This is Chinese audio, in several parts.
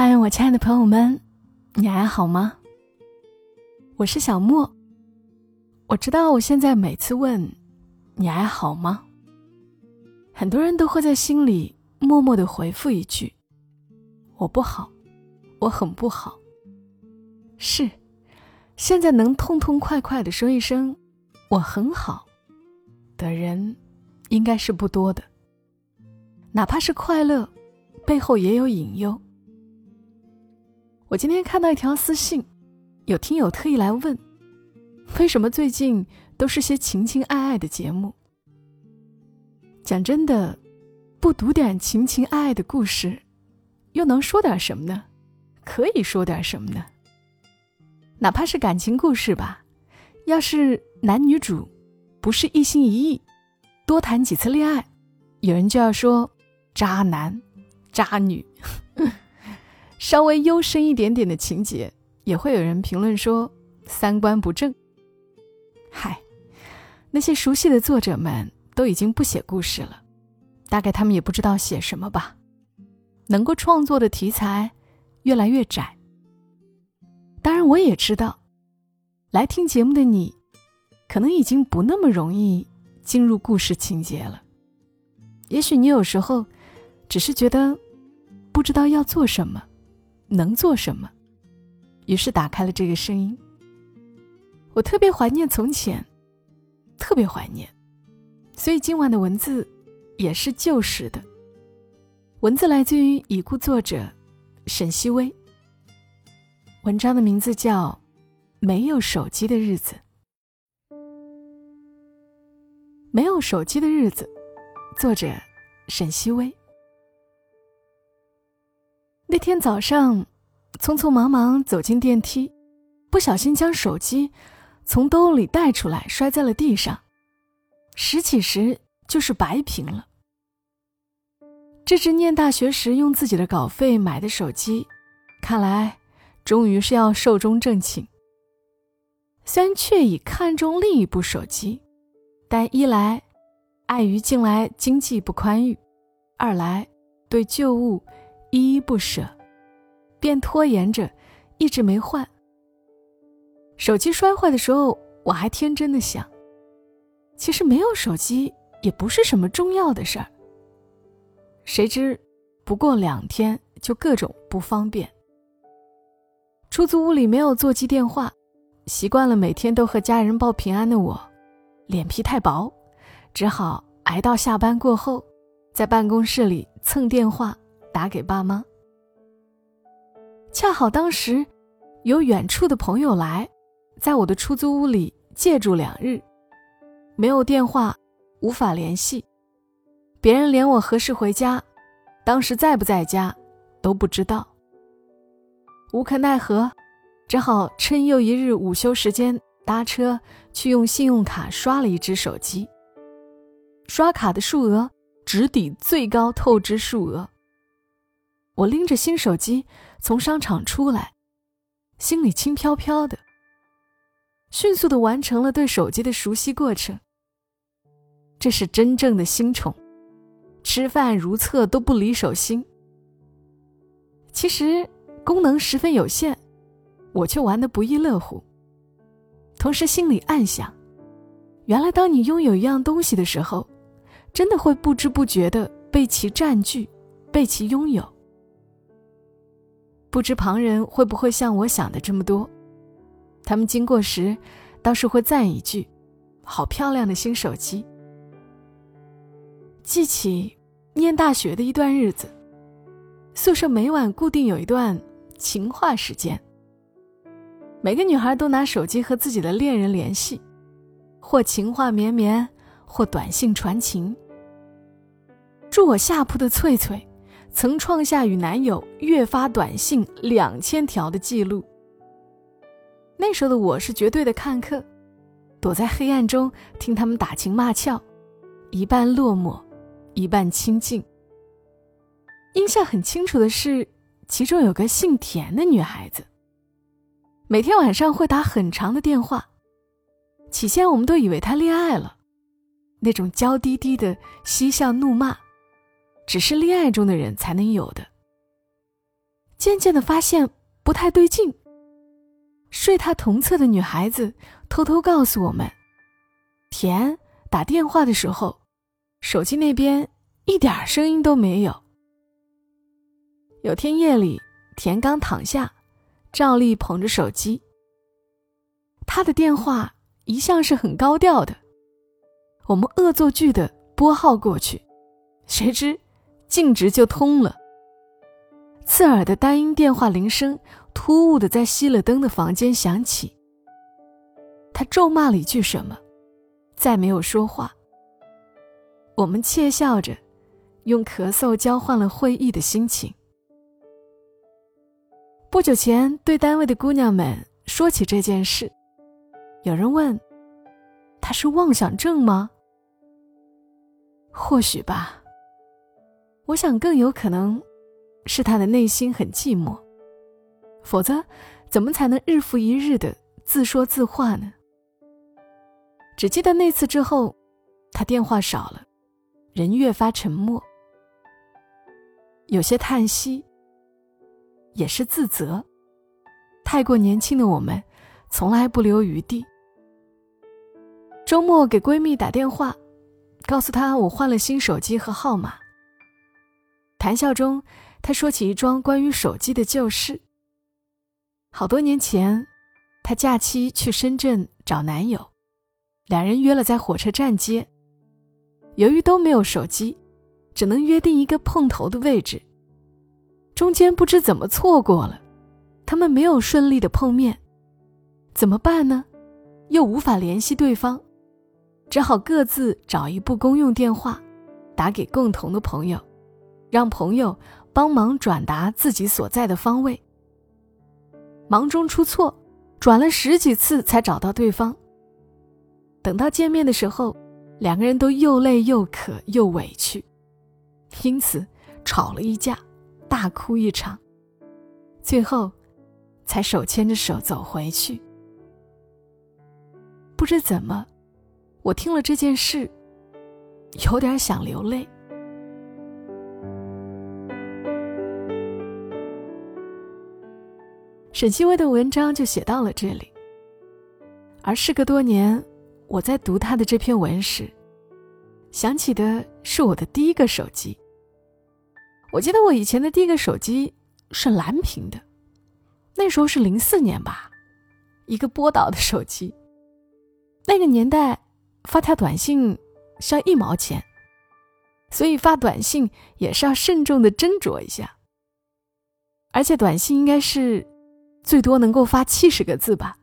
嗨，我亲爱的朋友们，你还好吗？我是小莫。我知道我现在每次问你还好吗，很多人都会在心里默默的回复一句：“我不好，我很不好。”是，现在能痛痛快快的说一声“我很好”的人，应该是不多的。哪怕是快乐，背后也有隐忧。我今天看到一条私信，有听友特意来问，为什么最近都是些情情爱爱的节目？讲真的，不读点情情爱爱的故事，又能说点什么呢？可以说点什么呢？哪怕是感情故事吧，要是男女主不是一心一意，多谈几次恋爱，有人就要说渣男、渣女。稍微幽深一点点的情节，也会有人评论说三观不正。嗨，那些熟悉的作者们都已经不写故事了，大概他们也不知道写什么吧。能够创作的题材越来越窄。当然，我也知道，来听节目的你，可能已经不那么容易进入故事情节了。也许你有时候只是觉得不知道要做什么。能做什么？于是打开了这个声音。我特别怀念从前，特别怀念，所以今晚的文字也是旧时的。文字来自于已故作者沈西薇。文章的名字叫《没有手机的日子》。没有手机的日子，作者沈西薇。那天早上，匆匆忙忙走进电梯，不小心将手机从兜里带出来，摔在了地上。拾起时就是白屏了。这只念大学时用自己的稿费买的手机，看来终于是要寿终正寝。虽然却已看中另一部手机，但一来碍于近来经济不宽裕，二来对旧物。依依不舍，便拖延着，一直没换。手机摔坏的时候，我还天真的想，其实没有手机也不是什么重要的事儿。谁知，不过两天就各种不方便。出租屋里没有座机电话，习惯了每天都和家人报平安的我，脸皮太薄，只好挨到下班过后，在办公室里蹭电话。打给爸妈，恰好当时有远处的朋友来，在我的出租屋里借住两日，没有电话，无法联系，别人连我何时回家，当时在不在家都不知道。无可奈何，只好趁又一日午休时间搭车去用信用卡刷了一只手机。刷卡的数额只抵最高透支数额。我拎着新手机从商场出来，心里轻飘飘的。迅速的完成了对手机的熟悉过程。这是真正的新宠，吃饭如厕都不离手心。其实功能十分有限，我却玩得不亦乐乎。同时心里暗想：原来当你拥有一样东西的时候，真的会不知不觉的被其占据，被其拥有。不知旁人会不会像我想的这么多？他们经过时，倒是会赞一句：“好漂亮的新手机。”记起念大学的一段日子，宿舍每晚固定有一段情话时间。每个女孩都拿手机和自己的恋人联系，或情话绵绵，或短信传情。住我下铺的翠翠。曾创下与男友月发短信两千条的记录。那时候的我是绝对的看客，躲在黑暗中听他们打情骂俏，一半落寞，一半亲近。印象很清楚的是，其中有个姓田的女孩子，每天晚上会打很长的电话。起先我们都以为她恋爱了，那种娇滴滴的嬉笑怒骂。只是恋爱中的人才能有的。渐渐的发现不太对劲。睡他同侧的女孩子偷偷告诉我们，田打电话的时候，手机那边一点声音都没有。有天夜里，田刚躺下，照例捧着手机。他的电话一向是很高调的，我们恶作剧的拨号过去，谁知径直就通了。刺耳的单音电话铃声突兀的在熄了灯的房间响起。他咒骂了一句什么，再没有说话。我们窃笑着，用咳嗽交换了会意的心情。不久前，对单位的姑娘们说起这件事，有人问：“他是妄想症吗？”或许吧。我想更有可能。是他的内心很寂寞，否则，怎么才能日复一日的自说自话呢？只记得那次之后，他电话少了，人越发沉默，有些叹息，也是自责。太过年轻的我们，从来不留余地。周末给闺蜜打电话，告诉她我换了新手机和号码，谈笑中。他说起一桩关于手机的旧事。好多年前，她假期去深圳找男友，两人约了在火车站接。由于都没有手机，只能约定一个碰头的位置。中间不知怎么错过了，他们没有顺利的碰面，怎么办呢？又无法联系对方，只好各自找一部公用电话，打给共同的朋友，让朋友。帮忙转达自己所在的方位。忙中出错，转了十几次才找到对方。等到见面的时候，两个人都又累又渴又委屈，因此吵了一架，大哭一场。最后，才手牵着手走回去。不知怎么，我听了这件事，有点想流泪。沈西薇的文章就写到了这里。而事隔多年，我在读他的这篇文时，想起的是我的第一个手机。我记得我以前的第一个手机是蓝屏的，那时候是零四年吧，一个波导的手机。那个年代发条短信需要一毛钱，所以发短信也是要慎重的斟酌一下，而且短信应该是。最多能够发七十个字吧，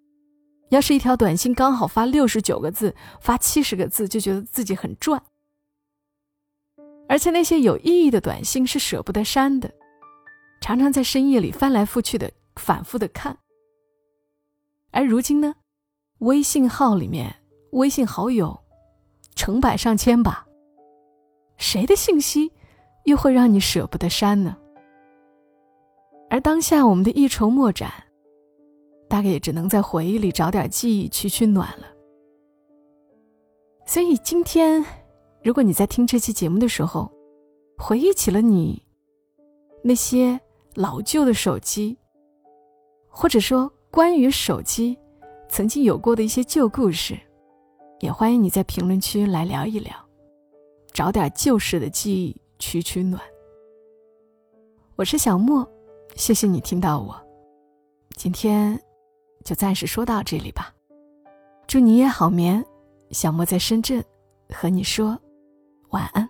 要是一条短信刚好发六十九个字，发七十个字就觉得自己很赚。而且那些有意义的短信是舍不得删的，常常在深夜里翻来覆去的反复的看。而如今呢，微信号里面微信好友成百上千吧，谁的信息又会让你舍不得删呢？而当下我们的一筹莫展。大概也只能在回忆里找点记忆取取暖了。所以今天，如果你在听这期节目的时候，回忆起了你那些老旧的手机，或者说关于手机曾经有过的一些旧故事，也欢迎你在评论区来聊一聊，找点旧时的记忆取取暖。我是小莫，谢谢你听到我，今天。就暂时说到这里吧，祝你夜好眠。小莫在深圳，和你说晚安。